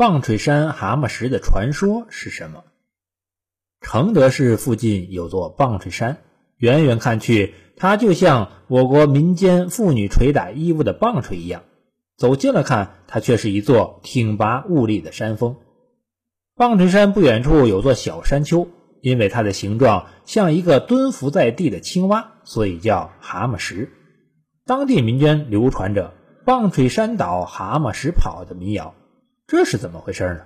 棒槌山蛤蟆石的传说是什么？承德市附近有座棒槌山，远远看去，它就像我国民间妇女捶打衣物的棒槌一样；走近了看，它却是一座挺拔兀立的山峰。棒槌山不远处有座小山丘，因为它的形状像一个蹲伏在地的青蛙，所以叫蛤蟆石。当地民间流传着“棒槌山倒，蛤蟆石跑”的民谣，这是怎么回事呢？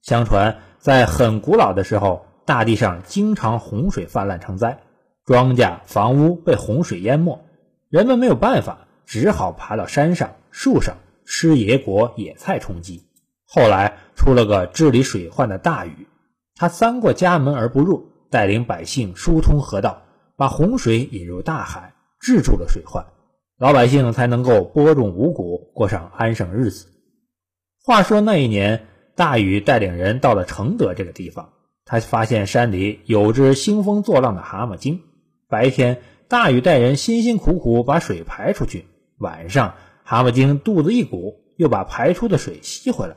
相传在很古老的时候。大地上经常洪水泛滥成灾，庄稼、房屋被洪水淹没，人们没有办法，只好爬到山上、树上吃野果、野菜充饥。后来出了个治理水患的大禹，他三过家门而不入，带领百姓疏通河道，把洪水引入大海，治住了水患，老百姓才能够播种五谷，过上安生日子。话说那一年，大禹带领人到了承德这个地方。他发现山里有只兴风作浪的蛤蟆精。白天，大禹带人辛辛苦苦把水排出去；晚上，蛤蟆精肚子一鼓，又把排出的水吸回来。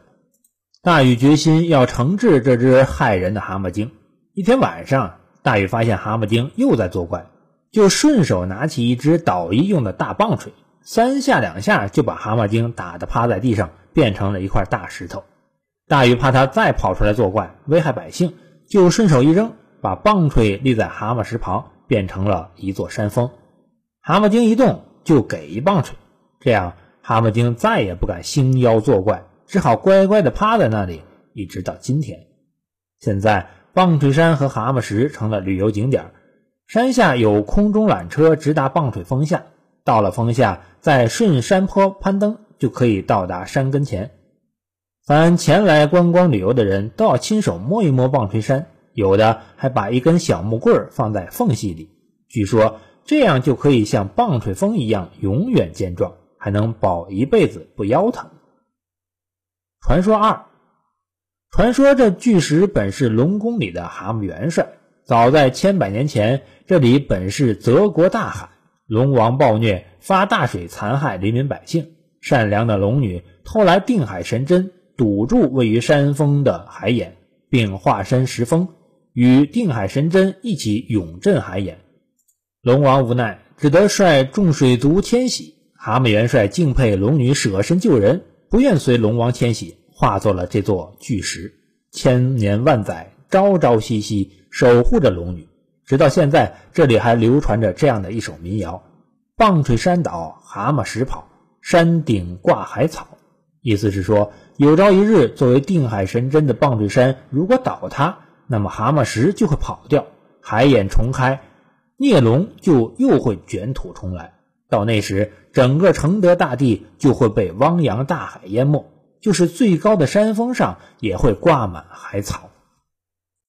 大禹决心要惩治这只害人的蛤蟆精。一天晚上，大禹发现蛤蟆精又在作怪，就顺手拿起一只捣衣用的大棒槌，三下两下就把蛤蟆精打得趴在地上，变成了一块大石头。大禹怕他再跑出来作怪，危害百姓。就顺手一扔，把棒槌立在蛤蟆石旁，变成了一座山峰。蛤蟆精一动，就给一棒槌，这样蛤蟆精再也不敢兴妖作怪，只好乖乖地趴在那里，一直到今天。现在棒槌山和蛤蟆石成了旅游景点，山下有空中缆车直达棒槌峰下，到了峰下再顺山坡攀登，就可以到达山跟前。凡前来观光旅游的人都要亲手摸一摸棒槌山，有的还把一根小木棍放在缝隙里，据说这样就可以像棒槌峰一样永远健壮，还能保一辈子不腰疼。传说二，传说这巨石本是龙宫里的蛤蟆元帅，早在千百年前，这里本是泽国大海，龙王暴虐，发大水残害黎民百姓，善良的龙女偷来定海神针。堵住位于山峰的海眼，并化身石峰，与定海神针一起永镇海眼。龙王无奈，只得率众水族迁徙。蛤蟆元帅敬佩龙女舍身救人，不愿随龙王迁徙，化作了这座巨石，千年万载，朝朝夕夕守护着龙女。直到现在，这里还流传着这样的一首民谣：“棒槌山倒，蛤蟆石跑，山顶挂海草。”意思是说。有朝一日，作为定海神针的棒槌山如果倒塌，那么蛤蟆石就会跑掉，海眼重开，孽龙就又会卷土重来。到那时，整个承德大地就会被汪洋大海淹没，就是最高的山峰上也会挂满海草。